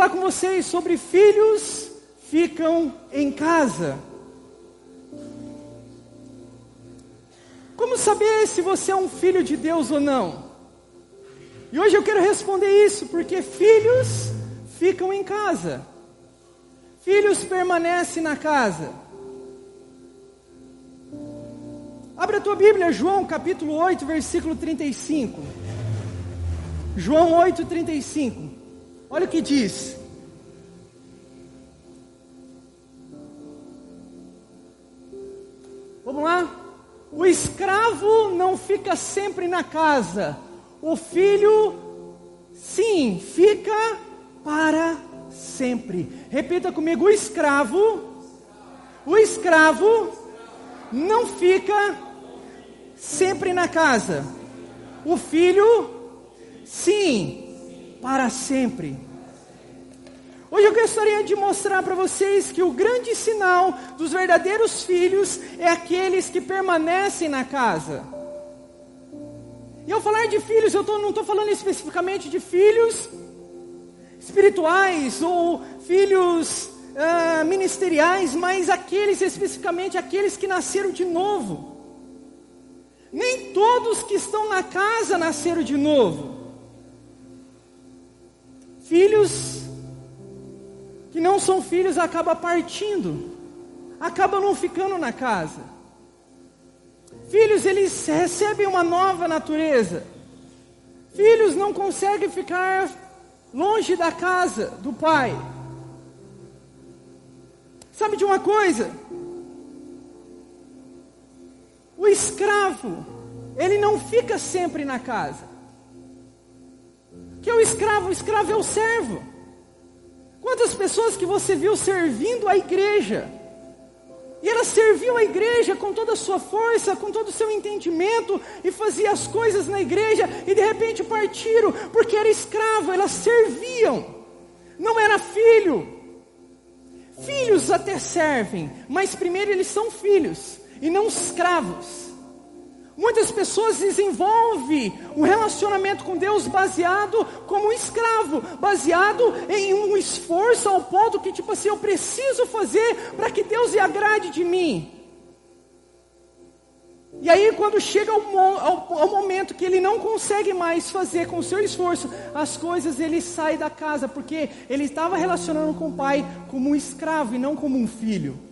falar com vocês sobre filhos ficam em casa. Como saber se você é um filho de Deus ou não? E hoje eu quero responder isso, porque filhos ficam em casa. Filhos permanecem na casa. Abra a tua Bíblia, João capítulo 8, versículo 35. João 8, 35. Olha o que diz. Vamos lá? O escravo não fica sempre na casa, o filho, sim, fica para sempre. Repita comigo: o escravo, o escravo não fica sempre na casa, o filho, sim, para sempre. Hoje eu gostaria de mostrar para vocês que o grande sinal dos verdadeiros filhos é aqueles que permanecem na casa. E ao falar de filhos, eu tô, não estou falando especificamente de filhos espirituais ou filhos uh, ministeriais, mas aqueles especificamente aqueles que nasceram de novo. Nem todos que estão na casa nasceram de novo. Filhos que não são filhos acaba partindo, acaba não ficando na casa. Filhos, eles recebem uma nova natureza. Filhos não conseguem ficar longe da casa do pai. Sabe de uma coisa? O escravo, ele não fica sempre na casa. Que é o escravo? O escravo é o servo. Quantas pessoas que você viu servindo a igreja? E ela serviu a igreja com toda a sua força, com todo o seu entendimento, e fazia as coisas na igreja, e de repente partiram, porque era escravo, elas serviam, não era filho. Filhos até servem, mas primeiro eles são filhos, e não escravos. Muitas pessoas desenvolvem um relacionamento com Deus baseado como um escravo, baseado em um esforço ao ponto que, tipo assim, eu preciso fazer para que Deus se agrade de mim. E aí, quando chega ao, ao, ao, momento que ele não consegue mais fazer com o seu esforço as coisas, ele sai da casa, porque ele estava relacionando com o pai como um escravo e não como um filho.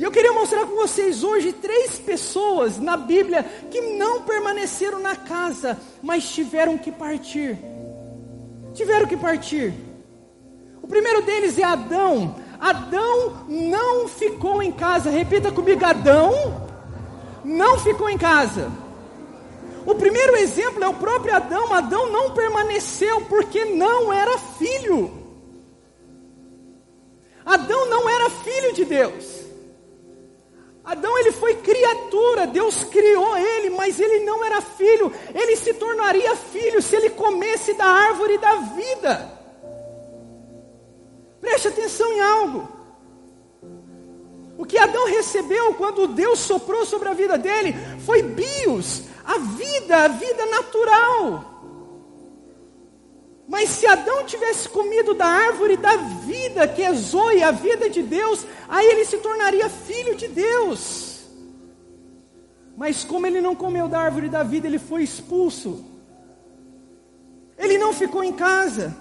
E eu queria mostrar com vocês hoje três pessoas na Bíblia que não permaneceram na casa, mas tiveram que partir. Tiveram que partir. O primeiro deles é Adão. Adão não ficou em casa. Repita comigo: Adão não ficou em casa. O primeiro exemplo é o próprio Adão. Adão não permaneceu porque não era filho. Adão não era filho de Deus. Adão ele foi criatura, Deus criou ele, mas ele não era filho. Ele se tornaria filho se ele comesse da árvore da vida. Preste atenção em algo. O que Adão recebeu quando Deus soprou sobre a vida dele foi bios, a vida, a vida natural. Mas se Adão tivesse comido da árvore da vida, que é Zoe, a vida de Deus, aí ele se tornaria filho de Deus. Mas como ele não comeu da árvore da vida, ele foi expulso. Ele não ficou em casa.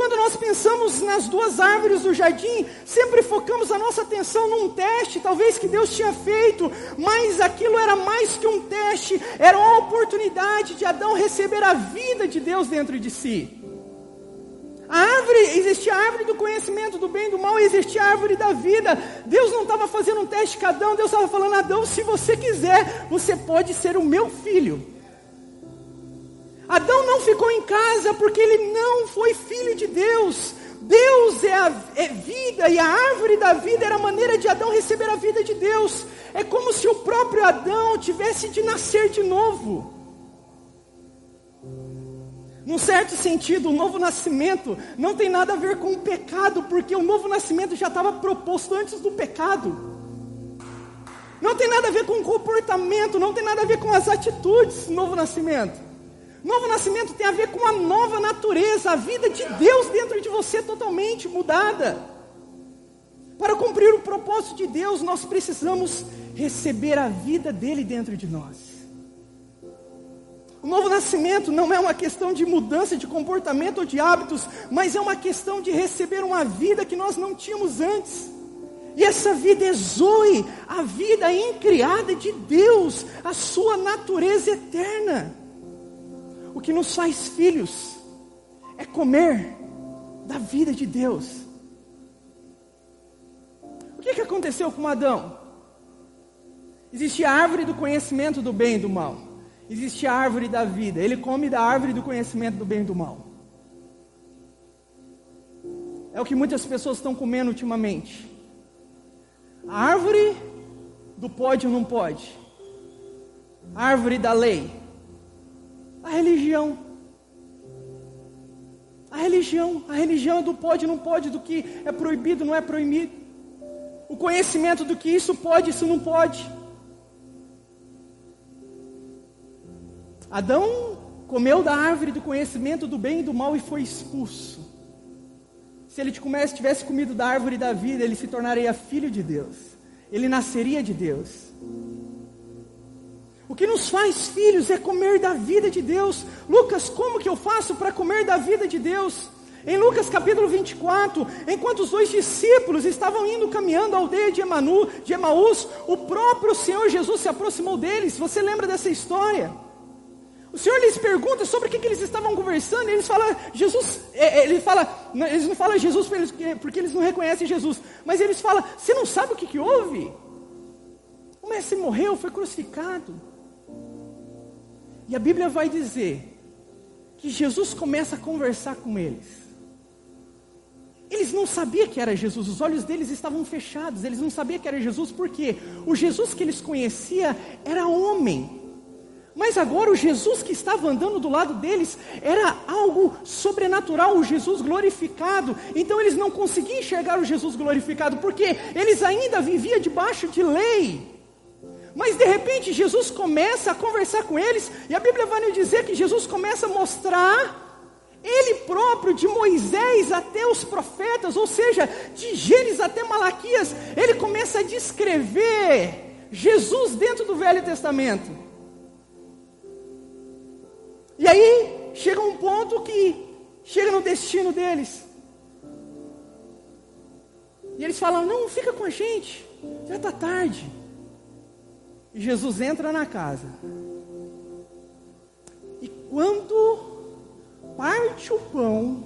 Quando nós pensamos nas duas árvores do jardim, sempre focamos a nossa atenção num teste, talvez que Deus tinha feito, mas aquilo era mais que um teste, era uma oportunidade de Adão receber a vida de Deus dentro de si. A árvore, existia a árvore do conhecimento do bem e do mal, existia a árvore da vida. Deus não estava fazendo um teste com Adão, Deus estava falando, Adão, se você quiser, você pode ser o meu filho. Adão não ficou em casa porque ele não foi filho de Deus. Deus é a é vida e a árvore da vida era a maneira de Adão receber a vida de Deus. É como se o próprio Adão tivesse de nascer de novo. Num certo sentido, o novo nascimento não tem nada a ver com o pecado, porque o novo nascimento já estava proposto antes do pecado. Não tem nada a ver com o comportamento, não tem nada a ver com as atitudes novo nascimento. Novo nascimento tem a ver com a nova natureza, a vida de Deus dentro de você totalmente mudada. Para cumprir o propósito de Deus, nós precisamos receber a vida dele dentro de nós. O novo nascimento não é uma questão de mudança de comportamento ou de hábitos, mas é uma questão de receber uma vida que nós não tínhamos antes. E essa vida é Zoe, a vida incriada de Deus, a sua natureza eterna. O que nos faz filhos é comer da vida de Deus. O que, que aconteceu com Adão? Existe a árvore do conhecimento do bem e do mal. Existe a árvore da vida. Ele come da árvore do conhecimento do bem e do mal. É o que muitas pessoas estão comendo ultimamente. A árvore do pode ou não pode. A árvore da lei. A religião. A religião. A religião é do pode não pode, do que é proibido, não é proibido. O conhecimento do que isso pode, isso não pode. Adão comeu da árvore do conhecimento do bem e do mal e foi expulso. Se ele tivesse comido da árvore da vida, ele se tornaria filho de Deus. Ele nasceria de Deus. O que nos faz filhos é comer da vida de Deus. Lucas, como que eu faço para comer da vida de Deus? Em Lucas capítulo 24, enquanto os dois discípulos estavam indo caminhando à aldeia de, Emanu, de Emaús, o próprio Senhor Jesus se aproximou deles. Você lembra dessa história? O Senhor lhes pergunta sobre o que, que eles estavam conversando, e eles falam, Jesus, é, é, ele fala, eles não falam Jesus porque eles não reconhecem Jesus, mas eles falam, você não sabe o que, que houve? O mestre morreu, foi crucificado. E a Bíblia vai dizer que Jesus começa a conversar com eles. Eles não sabiam que era Jesus, os olhos deles estavam fechados, eles não sabiam que era Jesus, porque o Jesus que eles conheciam era homem. Mas agora o Jesus que estava andando do lado deles era algo sobrenatural, o Jesus glorificado. Então eles não conseguiam enxergar o Jesus glorificado, porque eles ainda viviam debaixo de lei. Mas de repente Jesus começa a conversar com eles, e a Bíblia vai nos dizer que Jesus começa a mostrar ele próprio, de Moisés até os profetas, ou seja, de Gênesis até Malaquias, ele começa a descrever Jesus dentro do Velho Testamento. E aí chega um ponto que chega no destino deles. E eles falam: Não, fica com a gente, já está tarde. E Jesus entra na casa. E quando parte o pão,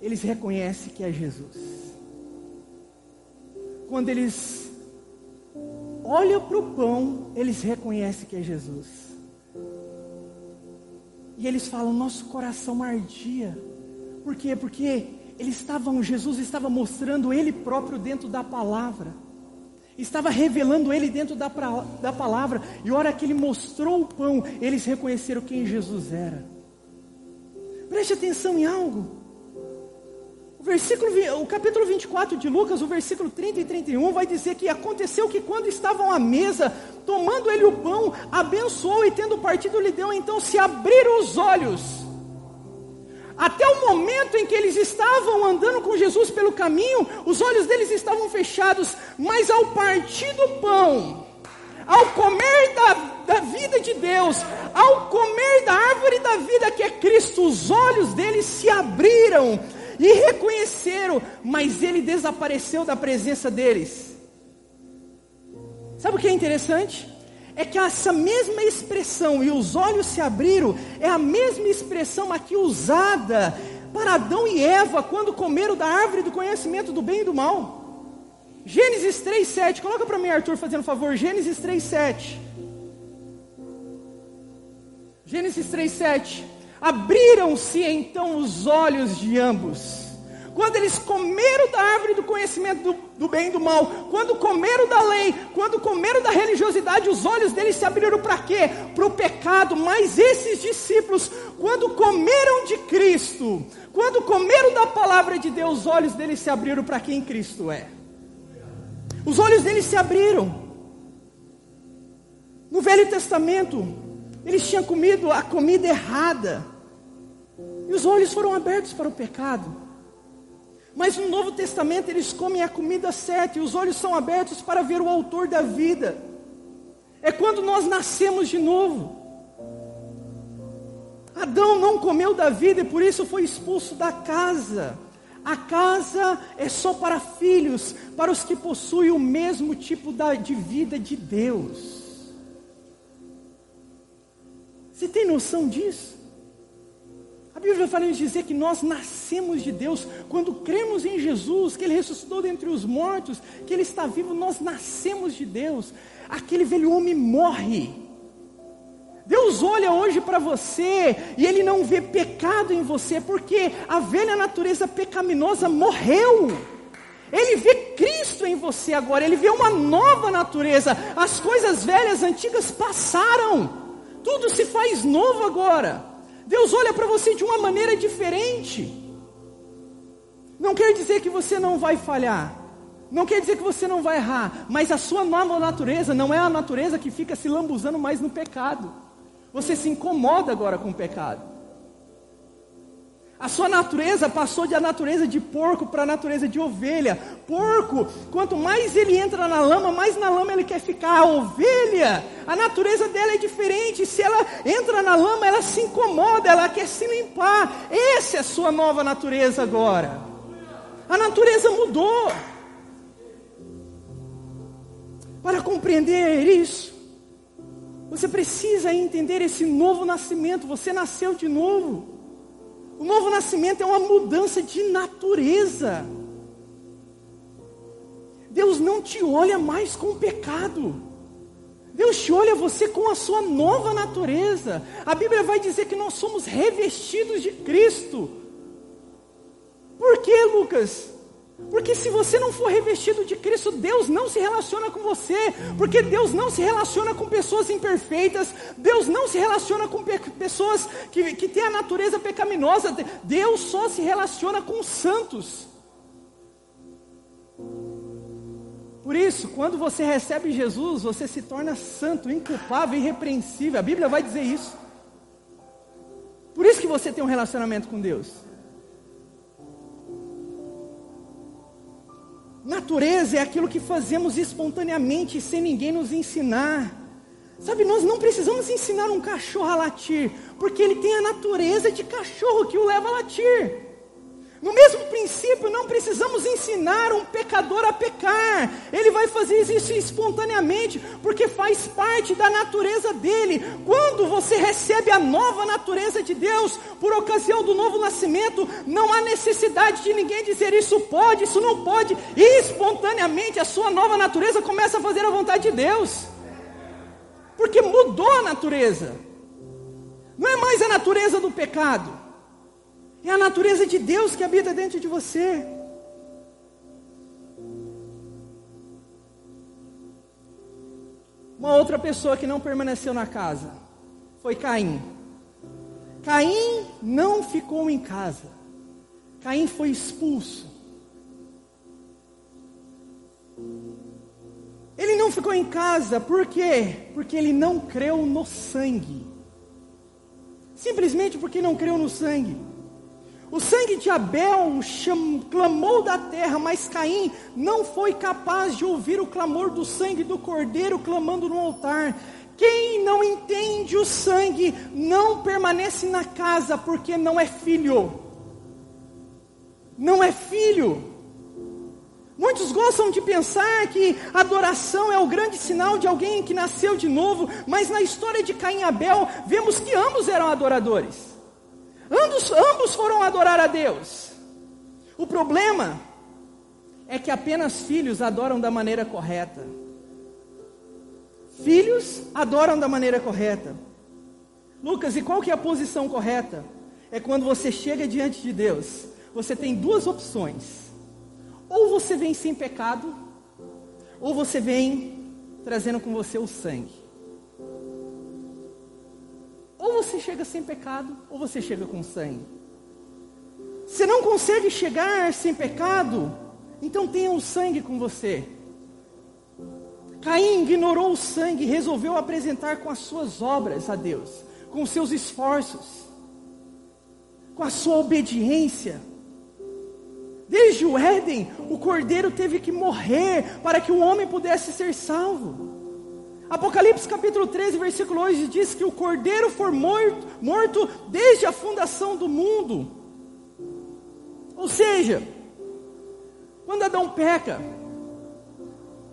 eles reconhecem que é Jesus. Quando eles olham para o pão, eles reconhecem que é Jesus. E eles falam: nosso coração ardia. Por quê? Porque eles estavam, Jesus estava mostrando Ele próprio dentro da palavra. Estava revelando Ele dentro da, da palavra. E a hora que Ele mostrou o pão, eles reconheceram quem Jesus era. Preste atenção em algo. O, versículo, o capítulo 24 de Lucas, o versículo 30 e 31, vai dizer que aconteceu que quando estavam à mesa, tomando ele o pão, abençoou e tendo partido lhe deu, então se abriram os olhos. Até o momento em que eles estavam andando com Jesus pelo caminho, os olhos deles estavam fechados, mas ao partir do pão, ao comer da, da vida de Deus, ao comer da árvore da vida que é Cristo, os olhos deles se abriram e reconheceram, mas ele desapareceu da presença deles. Sabe o que é interessante? É que essa mesma expressão, e os olhos se abriram, é a mesma expressão aqui usada para Adão e Eva quando comeram da árvore do conhecimento do bem e do mal. Gênesis 3,7, coloca para mim, Arthur, fazendo favor, Gênesis 3,7. Gênesis 3,7. Abriram-se então os olhos de ambos. Quando eles comeram da árvore do conhecimento do, do, bem e do mal, quando comeram da lei, quando comeram da religiosidade, os olhos deles se abriram para quê? Para o pecado. Mas esses discípulos, quando comeram de Cristo, quando comeram da palavra de Deus, os olhos deles se abriram para quem Cristo é. Os olhos deles se abriram. No Velho Testamento, Eles tinham comido a comida errada. E os olhos foram abertos para o pecado. Mas no Novo Testamento eles comem a comida certa e os olhos são abertos para ver o autor da vida. É quando nós nascemos de novo. Adão não comeu da vida e por isso foi expulso da casa. A casa é só para filhos, para os que possuem o mesmo tipo de vida de Deus. Você tem noção disso? A Bíblia fala em dizer que nós nascemos de Deus quando cremos em Jesus, que Ele ressuscitou dentre os mortos, que Ele está vivo, nós nascemos de Deus. Aquele velho homem morre. Deus olha hoje para você e Ele não vê pecado em você, porque a velha natureza pecaminosa morreu. Ele vê Cristo em você agora, Ele vê uma nova natureza. As coisas velhas, antigas passaram, tudo se faz novo agora. Deus olha para você de uma maneira diferente. Não quer dizer que você não vai falhar, não quer dizer que você não vai errar, mas a sua nova natureza não é a natureza que fica se lambuzando mais no pecado. Você se incomoda agora com o pecado. A sua natureza passou de a natureza de porco para a natureza de ovelha. Porco, quanto mais ele entra na lama, mais na lama ele quer ficar. A ovelha, a natureza dela é diferente. Se ela entra na lama, ela se incomoda, ela quer se limpar. Essa é a sua nova natureza agora. A natureza mudou. Para compreender isso, você precisa entender esse novo nascimento. Você nasceu de novo. O novo nascimento é uma mudança de natureza. Deus não te olha mais com pecado. Deus te olha você com a sua nova natureza. A Bíblia vai dizer que nós somos revestidos de Cristo. Por que, Lucas? Porque se você não for revestido de Cristo, Deus não se relaciona com você. Porque Deus não se relaciona com pessoas imperfeitas. Deus não se relaciona com pe pessoas que, que têm a natureza pecaminosa. Deus só se relaciona com os santos. Por isso, quando você recebe Jesus, você se torna santo, inculpável, irrepreensível. A Bíblia vai dizer isso. Por isso que você tem um relacionamento com Deus. Natureza é aquilo que fazemos espontaneamente, sem ninguém nos ensinar. Sabe, nós não precisamos ensinar um cachorro a latir, porque ele tem a natureza de cachorro que o leva a latir. No mesmo princípio, não precisamos ensinar um pecador a pecar. Ele vai fazer isso espontaneamente, porque faz parte da natureza dele. Quando você recebe a nova natureza de Deus, por ocasião do novo nascimento, não há necessidade de ninguém dizer isso pode, isso não pode. E espontaneamente a sua nova natureza começa a fazer a vontade de Deus. Porque mudou a natureza. Não é mais a natureza do pecado. É a natureza de Deus que habita dentro de você. Uma outra pessoa que não permaneceu na casa foi Caim. Caim não ficou em casa. Caim foi expulso. Ele não ficou em casa, por quê? Porque ele não creu no sangue. Simplesmente porque não creu no sangue. O sangue de Abel clamou da terra, mas Caim não foi capaz de ouvir o clamor do sangue do cordeiro clamando no altar. Quem não entende o sangue não permanece na casa, porque não é filho. Não é filho. Muitos gostam de pensar que adoração é o grande sinal de alguém que nasceu de novo, mas na história de Caim e Abel, vemos que ambos eram adoradores. Ambos, ambos foram adorar a Deus. O problema é que apenas filhos adoram da maneira correta. Filhos adoram da maneira correta. Lucas, e qual que é a posição correta? É quando você chega diante de Deus, você tem duas opções. Ou você vem sem pecado, ou você vem trazendo com você o sangue. Ou você chega sem pecado, ou você chega com sangue. Se não consegue chegar sem pecado, então tenha o sangue com você. Caim ignorou o sangue e resolveu apresentar com as suas obras a Deus, com os seus esforços, com a sua obediência. Desde o Éden, o cordeiro teve que morrer para que o homem pudesse ser salvo. Apocalipse capítulo 13, versículo 8 diz que o cordeiro foi morto, morto desde a fundação do mundo. Ou seja, quando Adão peca,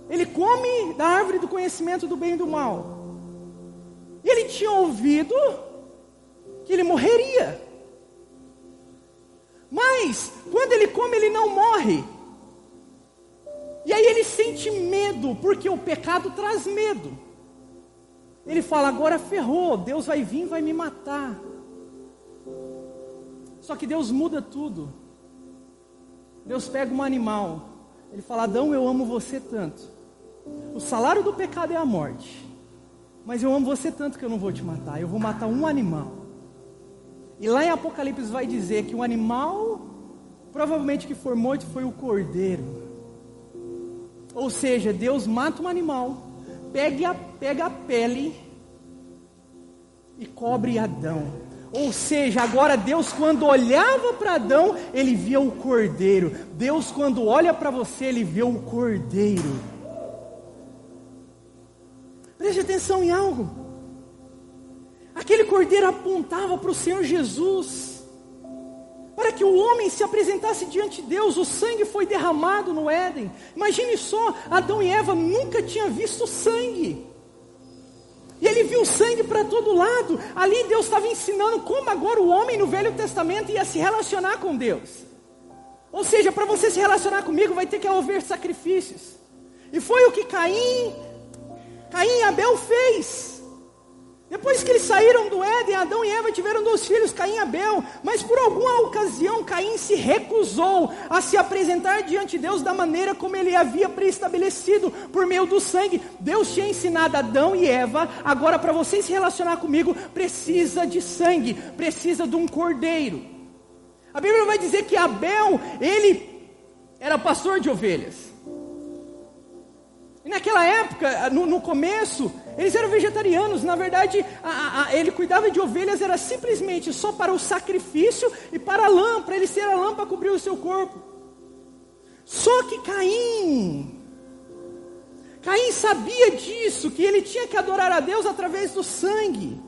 ele come da árvore do conhecimento do bem e do mal. Ele tinha ouvido que ele morreria. Mas, quando ele come, ele não morre. E aí ele sente medo, porque o pecado traz medo. Ele fala: agora ferrou, Deus vai vir e vai me matar. Só que Deus muda tudo. Deus pega um animal. Ele fala: Adão, eu amo você tanto o salário do pecado é a morte. Mas eu amo você tanto que eu não vou te matar. Eu vou matar um animal. E lá em Apocalipse vai dizer que o animal, provavelmente que for morto, foi o cordeiro. Ou seja, Deus mata um animal, pega a, pega a pele e cobre Adão. Ou seja, agora Deus, quando olhava para Adão, ele via o cordeiro. Deus, quando olha para você, ele vê o cordeiro. Preste atenção em algo. Aquele cordeiro apontava para o Senhor Jesus. Para que o homem se apresentasse diante de Deus, o sangue foi derramado no Éden. Imagine só, Adão e Eva nunca tinham visto sangue. E ele viu sangue para todo lado. Ali Deus estava ensinando como agora o homem no Velho Testamento ia se relacionar com Deus. Ou seja, para você se relacionar comigo, vai ter que haver sacrifícios. E foi o que Caim Caim e Abel fez. Depois que eles saíram do Éden, Adão e Eva tiveram dois filhos, Caim e Abel. Mas por alguma ocasião, Caim se recusou a se apresentar diante de Deus da maneira como ele havia preestabelecido, por meio do sangue. Deus tinha ensinado Adão e Eva, agora para vocês se relacionar comigo, precisa de sangue, precisa de um cordeiro. A Bíblia vai dizer que Abel, ele era pastor de ovelhas. E naquela época, no, no, começo, eles eram vegetarianos. Na verdade, a, a, ele cuidava de ovelhas, era simplesmente só para o sacrifício e para a lã, para ele ser a lã para cobrir o seu corpo. Só que Caim, Caim sabia disso, que ele tinha que adorar a Deus através do sangue.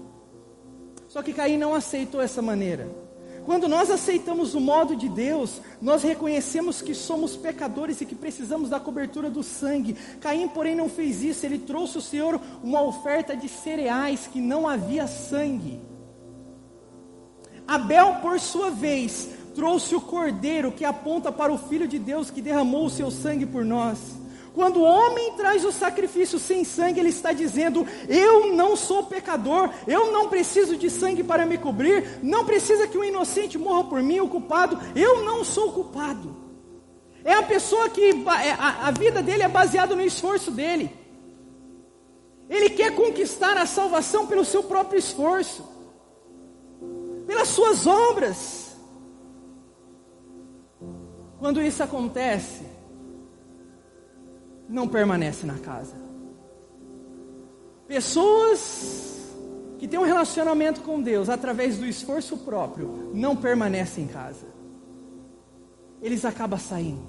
Só que Caim não aceitou essa maneira. Quando nós aceitamos o modo de Deus, nós reconhecemos que somos pecadores e que precisamos da cobertura do sangue. Caim, porém, não fez isso, ele trouxe ao Senhor uma oferta de cereais que não havia sangue. Abel, por sua vez, trouxe o cordeiro que aponta para o Filho de Deus que derramou o seu sangue por nós. Quando o homem traz o sacrifício sem sangue, ele está dizendo: Eu não sou pecador, eu não preciso de sangue para me cobrir, não precisa que o inocente morra por mim, o culpado, eu não sou culpado. É a pessoa que é, a, a vida dele é baseada no esforço dele. Ele quer conquistar a salvação pelo seu próprio esforço, pelas suas obras. Quando isso acontece, não permanece na casa. Pessoas que têm um relacionamento com Deus através do esforço próprio não permanecem em casa. Eles acabam saindo,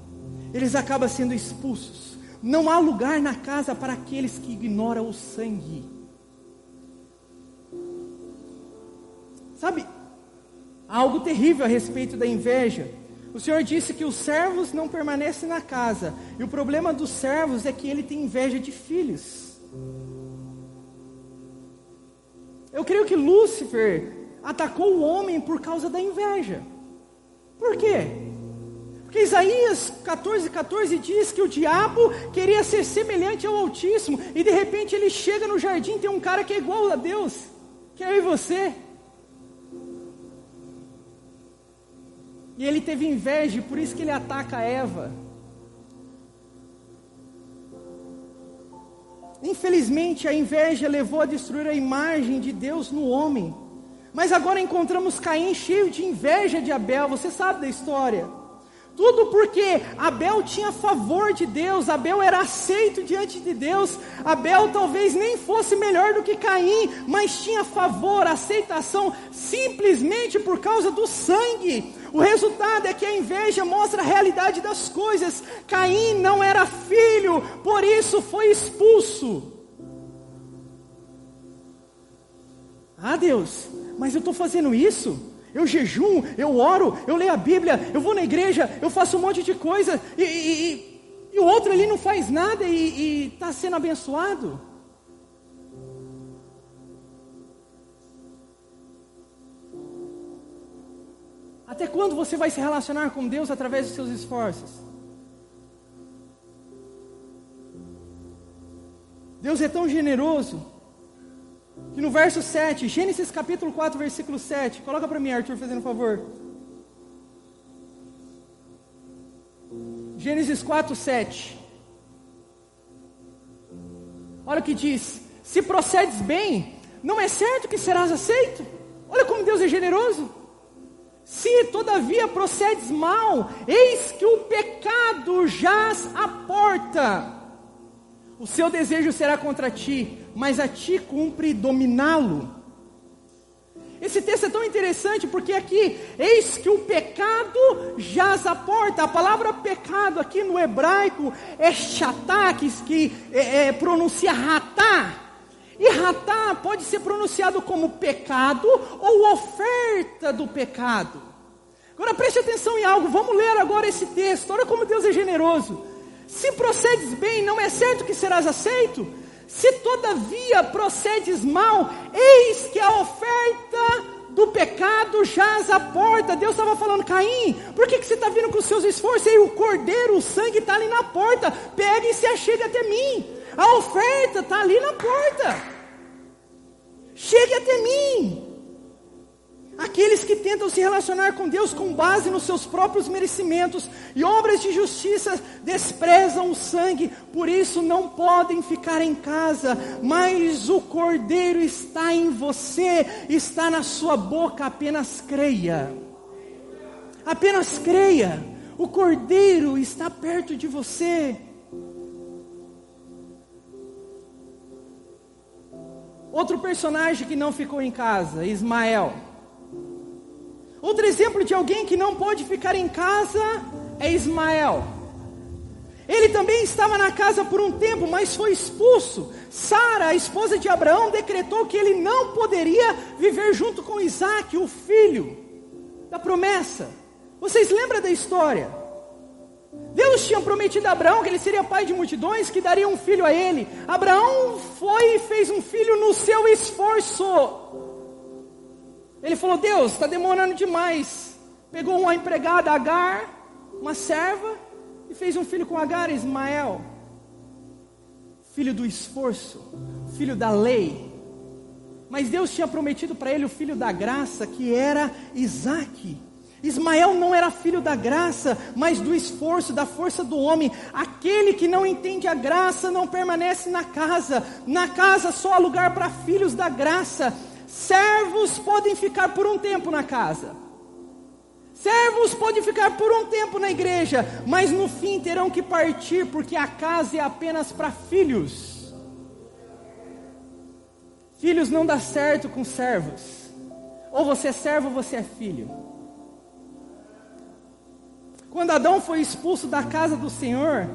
eles acabam sendo expulsos. Não há lugar na casa para aqueles que ignoram o sangue. Sabe, algo terrível a respeito da inveja o Senhor disse que os servos não permanecem na casa. E o problema dos servos é que ele tem inveja de filhos. Eu creio que Lúcifer atacou o homem por causa da inveja. Por quê? Porque Isaías 14, 14 diz que o diabo queria ser semelhante ao Altíssimo, e de repente ele chega no jardim, tem um cara que é igual a Deus, que é eu e você. E ele teve inveja, por isso que ele ataca Eva. Infelizmente, a inveja levou a destruir a imagem de Deus no homem. Mas agora encontramos Caim cheio de inveja de Abel. Você sabe da história? Tudo porque Abel tinha favor de Deus, Abel era aceito diante de Deus. Abel talvez nem fosse melhor do que Caim, mas tinha favor, aceitação, simplesmente por causa do sangue. O resultado é que a inveja mostra a realidade das coisas. Caim não era filho, por isso foi expulso. Ah, Deus, mas eu estou fazendo isso? Eu jejum, eu oro, eu leio a Bíblia, eu vou na igreja, eu faço um monte de coisa, e, e, e o outro ali não faz nada e está sendo abençoado. Até quando você vai se relacionar com Deus através dos seus esforços? Deus é tão generoso que no verso 7, Gênesis capítulo 4, versículo 7, coloca para mim, Arthur, fazendo favor. Gênesis 4, 7. Olha o que diz: Se procedes bem, não é certo que serás aceito. Olha como Deus é generoso. Se todavia procedes mal, eis que o pecado jaz à porta. O seu desejo será contra ti, mas a ti cumpre dominá-lo. Esse texto é tão interessante porque aqui, eis que o pecado jaz à porta. A palavra pecado aqui no hebraico é que, que é, é, pronuncia ratá. E ratá pode ser pronunciado como pecado ou oferta do pecado. Agora preste atenção em algo, vamos ler agora esse texto. Olha como Deus é generoso. Se procedes bem, não é certo que serás aceito? Se todavia procedes mal, eis que a oferta do pecado jaz à porta. Deus estava falando, Caim, por que, que você está vindo com os seus esforços? E o cordeiro, o sangue está ali na porta. Pega e se achegue até mim. A oferta está ali na porta. Chegue até mim. Aqueles que tentam se relacionar com Deus com base nos seus próprios merecimentos e obras de justiça desprezam o sangue, por isso não podem ficar em casa, mas o Cordeiro está em você, está na sua boca, apenas creia. Apenas creia, o Cordeiro está perto de você. Outro personagem que não ficou em casa, Ismael. Outro exemplo de alguém que não pode ficar em casa é Ismael. Ele também estava na casa por um tempo, mas foi expulso. Sara, a esposa de Abraão, decretou que ele não poderia viver junto com Isaac, o filho da promessa. Vocês lembram da história? Deus tinha prometido a Abraão que ele seria pai de multidões, que daria um filho a ele. Abraão foi e fez um filho no seu esforço. Ele falou: Deus, está demorando demais. Pegou uma empregada, Agar, uma serva, e fez um filho com Agar, Ismael. Filho do esforço, filho da lei. Mas Deus tinha prometido para ele o filho da graça, que era Isaac. Ismael não era filho da graça, mas do esforço, da força do homem. Aquele que não entende a graça não permanece na casa. Na casa só há lugar para filhos da graça. Servos podem ficar por um tempo na casa. Servos podem ficar por um tempo na igreja, mas no fim terão que partir, porque a casa é apenas para filhos. Filhos não dá certo com servos. Ou você é servo ou você é filho. Quando Adão foi expulso da casa do Senhor,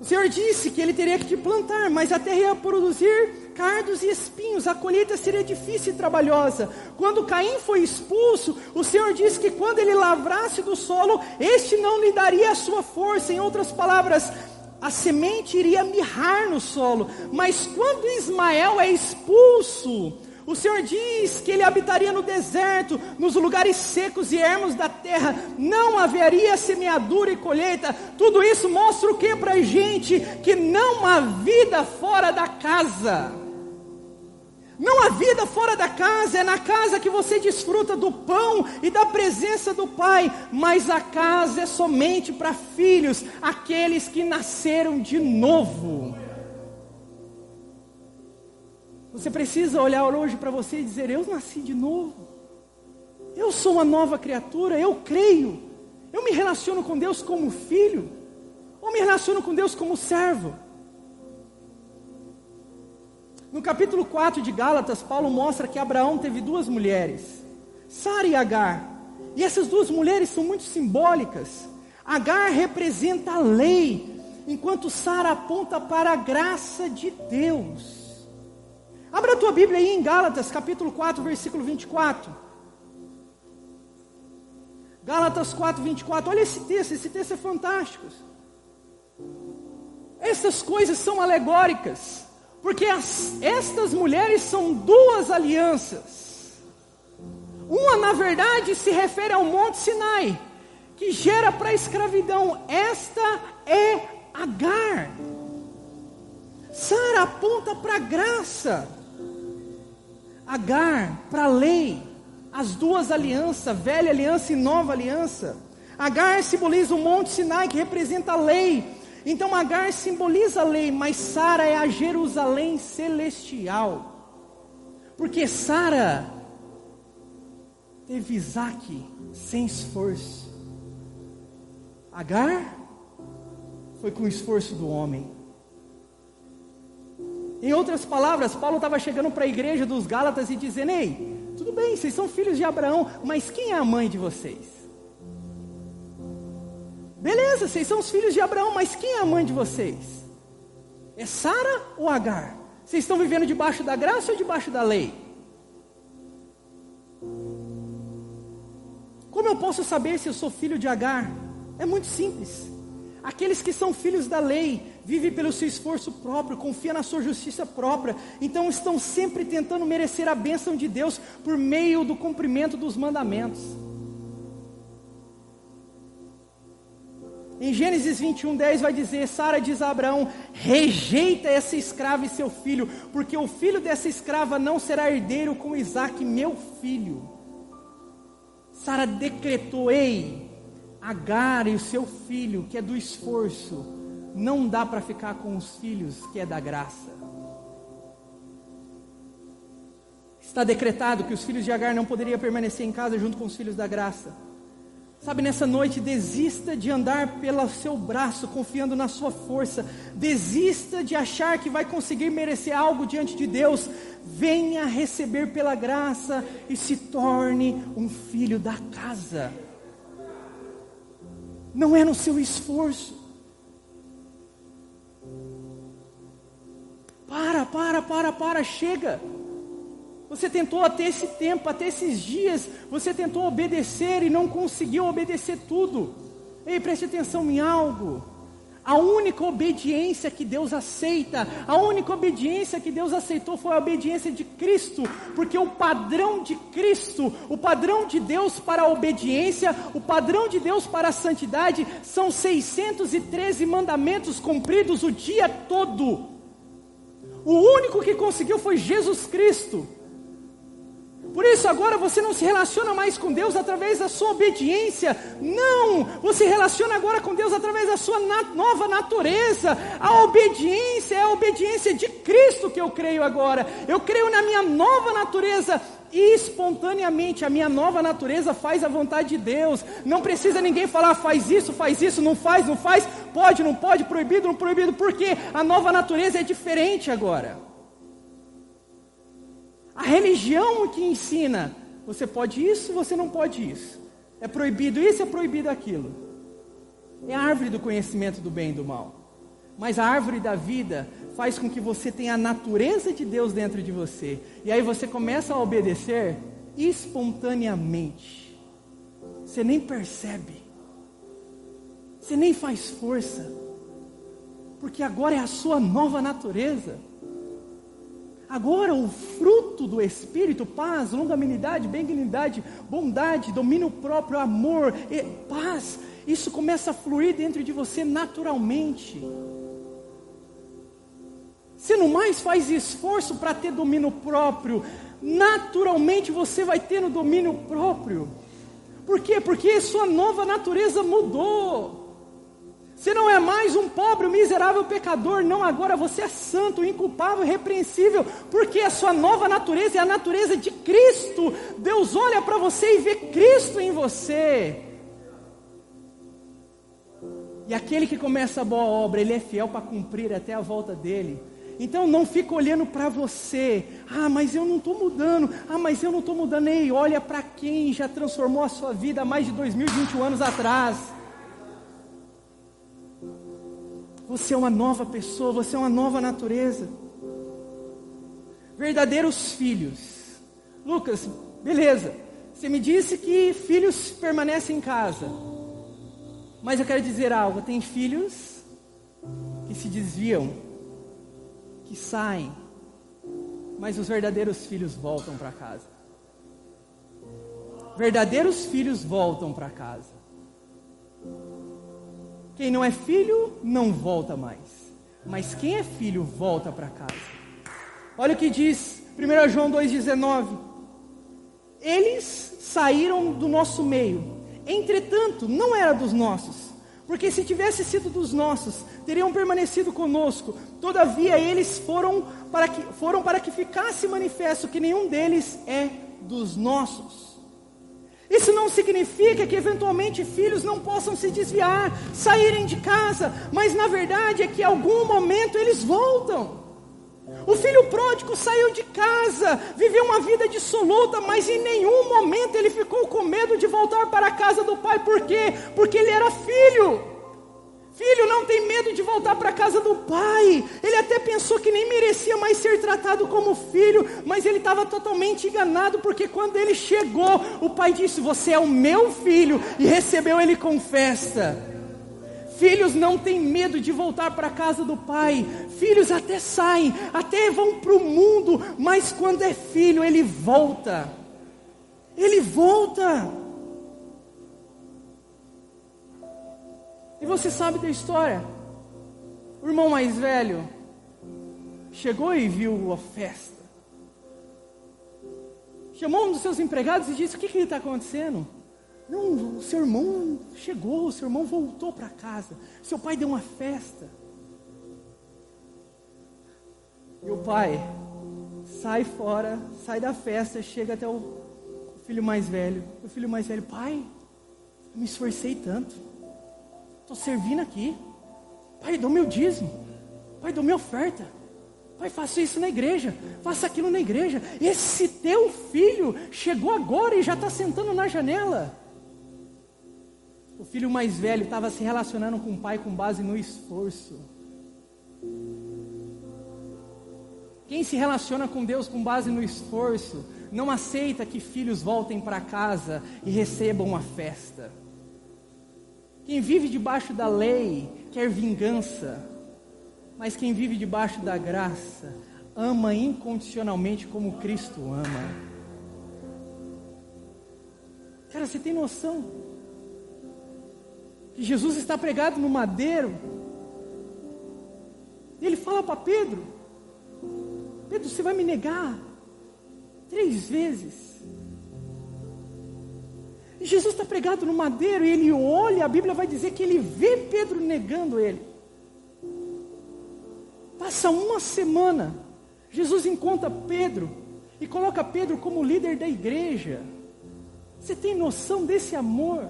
o Senhor disse que ele teria que plantar, mas a terra ia produzir cardos e espinhos, a colheita seria difícil e trabalhosa. Quando Caim foi expulso, o Senhor disse que quando ele lavrasse do solo, este não lhe daria a sua força. Em outras palavras, a semente iria mirrar no solo. Mas quando Ismael é expulso, o Senhor diz que ele habitaria no deserto, nos lugares secos e ermos da terra, não haveria semeadura e colheita. Tudo isso mostra o que para a gente? Que não há vida fora da casa. Não há vida fora da casa, é na casa que você desfruta do pão e da presença do Pai, mas a casa é somente para filhos, aqueles que nasceram de novo. Você precisa olhar hoje para você e dizer: Eu nasci de novo. Eu sou uma nova criatura, eu creio. Eu me relaciono com Deus como filho? Ou me relaciono com Deus como servo? No capítulo 4 de Gálatas, Paulo mostra que Abraão teve duas mulheres, Sara e Agar. E essas duas mulheres são muito simbólicas. Agar representa a lei, enquanto Sara aponta para a graça de Deus. Abra a tua Bíblia aí em Gálatas, capítulo 4, versículo 24. Gálatas 4, 24. Olha esse texto, esse texto é fantástico. Essas coisas são alegóricas. Porque as, estas mulheres são duas alianças. Uma, na verdade, se refere ao Monte Sinai, que gera para a escravidão. Esta é Agar. Sara aponta para a graça. Agar para a lei. As duas alianças, velha aliança e nova aliança. Agar simboliza o Monte Sinai, que representa a lei. Então Agar simboliza a lei, mas Sara é a Jerusalém celestial. Porque Sara teve Isaac sem esforço. Agar foi com o esforço do homem. Em outras palavras, Paulo estava chegando para a igreja dos Gálatas e dizendo: Ei, tudo bem, vocês são filhos de Abraão, mas quem é a mãe de vocês? Beleza, vocês são os filhos de Abraão, mas quem é a mãe de vocês? É Sara ou Agar? Vocês estão vivendo debaixo da graça ou debaixo da lei? Como eu posso saber se eu sou filho de Agar? É muito simples. Aqueles que são filhos da lei vivem pelo seu esforço próprio, confiam na sua justiça própria, então estão sempre tentando merecer a bênção de Deus por meio do cumprimento dos mandamentos. Em Gênesis 21, 10 vai dizer: Sara diz a Abraão: rejeita essa escrava e seu filho, porque o filho dessa escrava não será herdeiro com Isaac, meu filho. Sara decretou: ei, Agar e o seu filho, que é do esforço, não dá para ficar com os filhos, que é da graça. Está decretado que os filhos de Agar não poderiam permanecer em casa junto com os filhos da graça. Sabe, nessa noite, desista de andar pelo seu braço, confiando na sua força. Desista de achar que vai conseguir merecer algo diante de Deus. Venha receber pela graça e se torne um filho da casa. Não é no seu esforço. Para, para, para, para, chega. Você tentou até esse tempo, até esses dias, você tentou obedecer e não conseguiu obedecer tudo. Ei, preste atenção em algo. A única obediência que Deus aceita, a única obediência que Deus aceitou foi a obediência de Cristo, porque o padrão de Cristo, o padrão de Deus para a obediência, o padrão de Deus para a santidade, são 613 mandamentos cumpridos o dia todo. O único que conseguiu foi Jesus Cristo. Por isso agora você não se relaciona mais com Deus através da sua obediência. Não! Você relaciona agora com Deus através da sua nat nova natureza. A obediência é a obediência de Cristo que eu creio agora. Eu creio na minha nova natureza. E espontaneamente a minha nova natureza faz a vontade de Deus. Não precisa ninguém falar faz isso, faz isso, não faz, não faz, pode, não pode, proibido, não proibido, porque a nova natureza é diferente agora. A religião que ensina, você pode isso, você não pode isso. É proibido isso, é proibido aquilo. É a árvore do conhecimento do bem e do mal. Mas a árvore da vida faz com que você tenha a natureza de Deus dentro de você. E aí você começa a obedecer espontaneamente. Você nem percebe. Você nem faz força. Porque agora é a sua nova natureza. Agora, o fruto do Espírito, paz, longanimidade, benignidade, bondade, domínio próprio, amor, e paz, isso começa a fluir dentro de você naturalmente. Você não mais faz esforço para ter domínio próprio, naturalmente você vai ter no domínio próprio. Por quê? Porque sua nova natureza mudou. Você não é mais um pobre, um miserável pecador, não, agora você é santo, inculpável, repreensível, porque a sua nova natureza é a natureza de Cristo. Deus olha para você e vê Cristo em você. E aquele que começa a boa obra, ele é fiel para cumprir até a volta dele. Então não fica olhando para você. Ah, mas eu não estou mudando. Ah, mas eu não estou mudando. Ei, olha para quem já transformou a sua vida há mais de 2021 anos atrás. Você é uma nova pessoa, você é uma nova natureza. Verdadeiros filhos. Lucas, beleza. Você me disse que filhos permanecem em casa. Mas eu quero dizer algo: tem filhos que se desviam, que saem, mas os verdadeiros filhos voltam para casa. Verdadeiros filhos voltam para casa. Quem não é filho não volta mais, mas quem é filho volta para casa. Olha o que diz 1 João 2,19: Eles saíram do nosso meio, entretanto, não era dos nossos. Porque se tivesse sido dos nossos, teriam permanecido conosco. Todavia eles foram para que foram para que ficasse manifesto que nenhum deles é dos nossos. Isso não significa que eventualmente filhos não possam se desviar, saírem de casa, mas na verdade é que em algum momento eles voltam. O filho pródigo saiu de casa, viveu uma vida dissoluta, mas em nenhum momento ele ficou com medo de voltar para a casa do pai. Por quê? Porque ele era filho. Voltar para a casa do pai. Ele até pensou que nem merecia mais ser tratado como filho, mas ele estava totalmente enganado, porque quando ele chegou, o pai disse: Você é o meu filho, e recebeu ele com festa. Filhos não têm medo de voltar para a casa do pai. Filhos até saem, até vão para o mundo, mas quando é filho, ele volta. Ele volta. E você sabe da história? O irmão mais velho chegou e viu a festa. Chamou um dos seus empregados e disse: O que está acontecendo? Não, o seu irmão chegou, o seu irmão voltou para casa. Seu pai deu uma festa. E o pai sai fora, sai da festa, chega até o filho mais velho. O filho mais velho, pai, eu me esforcei tanto. Estou servindo aqui. Pai, dou meu dízimo. Pai, dou minha oferta. Pai, faça isso na igreja. Faça aquilo na igreja. Esse teu filho chegou agora e já está sentando na janela. O filho mais velho estava se relacionando com o pai com base no esforço. Quem se relaciona com Deus com base no esforço, não aceita que filhos voltem para casa e recebam uma festa. Quem vive debaixo da lei quer vingança, mas quem vive debaixo da graça ama incondicionalmente como Cristo ama. Cara, você tem noção? que Jesus está pregado no madeiro. E ele fala para Pedro: Pedro, você vai me negar três vezes. Jesus está pregado no madeiro e ele olha, a Bíblia vai dizer que ele vê Pedro negando ele. Passa uma semana, Jesus encontra Pedro e coloca Pedro como líder da igreja. Você tem noção desse amor?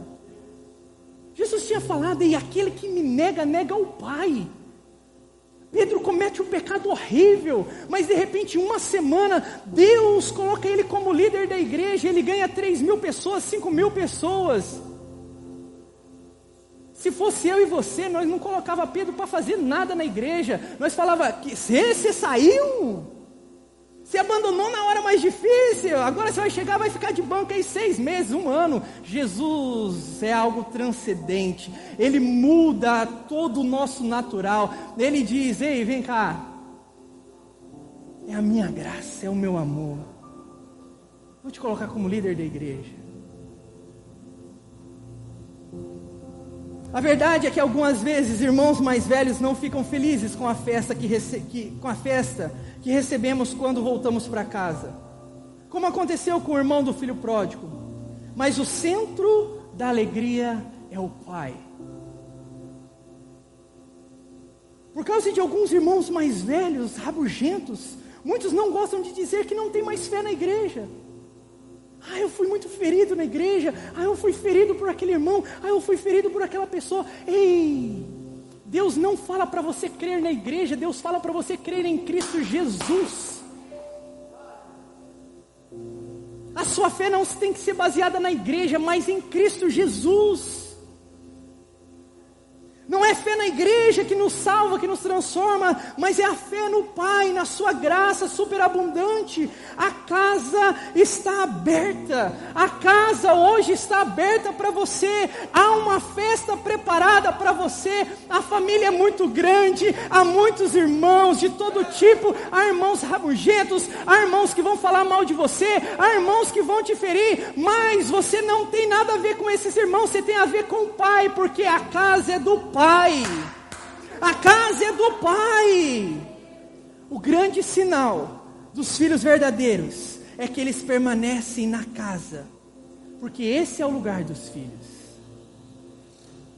Jesus tinha falado, e aquele que me nega, nega o Pai. Pedro comete um pecado horrível, mas de repente, uma semana, Deus coloca ele como líder da igreja, ele ganha 3 mil pessoas, 5 mil pessoas. Se fosse eu e você, nós não colocava Pedro para fazer nada na igreja, nós falava, que você saiu? Você abandonou na hora mais difícil. Agora você vai chegar, vai ficar de banco aí seis meses, um ano. Jesus é algo transcendente. Ele muda todo o nosso natural. Ele diz: Ei, vem cá. É a minha graça, é o meu amor. Vou te colocar como líder da igreja. A verdade é que algumas vezes irmãos mais velhos não ficam felizes com a festa que, que com a festa que recebemos quando voltamos para casa. Como aconteceu com o irmão do filho pródigo. Mas o centro da alegria é o Pai. Por causa de alguns irmãos mais velhos, rabugentos, muitos não gostam de dizer que não tem mais fé na igreja. Ah, eu fui muito ferido na igreja. Ah, eu fui ferido por aquele irmão. Ah, eu fui ferido por aquela pessoa. Ei! Deus não fala para você crer na igreja, Deus fala para você crer em Cristo Jesus. A sua fé não tem que ser baseada na igreja, mas em Cristo Jesus. Não é fé na igreja que nos salva, que nos transforma, mas é a fé no Pai, na Sua graça superabundante. A casa está aberta, a casa hoje está aberta para você. Há uma festa preparada para você. A família é muito grande, há muitos irmãos de todo tipo. Há irmãos rabugentos, há irmãos que vão falar mal de você, há irmãos que vão te ferir, mas você não tem nada a ver com esses irmãos, você tem a ver com o Pai, porque a casa é do Pai. Pai. A casa é do Pai. O grande sinal dos filhos verdadeiros é que eles permanecem na casa, porque esse é o lugar dos filhos.